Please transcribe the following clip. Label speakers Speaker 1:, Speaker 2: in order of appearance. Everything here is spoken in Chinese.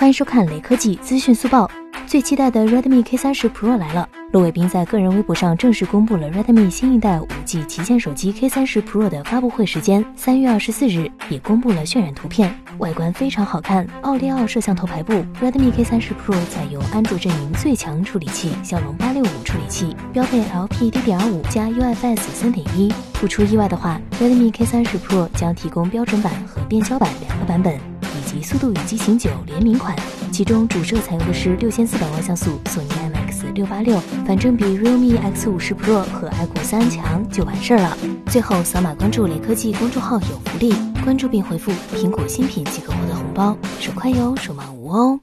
Speaker 1: 欢迎收看雷科技资讯速报。最期待的 Redmi K 三十 Pro 来了，骆伟斌在个人微博上正式公布了 Redmi 新一代五 G 旗舰手机 K 三十 Pro 的发布会时间，三月二十四日，也公布了渲染图片，外观非常好看。奥利奥摄像头排布，Redmi K 三十 Pro 采用安卓阵营最强处理器骁龙八六五处理器，标配 LPDDR5 加 UFS 三点一。不出意外的话，Redmi K 三十 Pro 将提供标准版和变焦版两个版本，及速度与激情九联名款。其中主摄采用的是六千四百万像素索尼 IMX 六八六，反正比 Realme X 五十 Pro 和 iQOO 三强就完事儿了。最后扫码关注雷科技公众号有福利，关注并回复苹果新品即可获得红包，手快有，手慢无哦。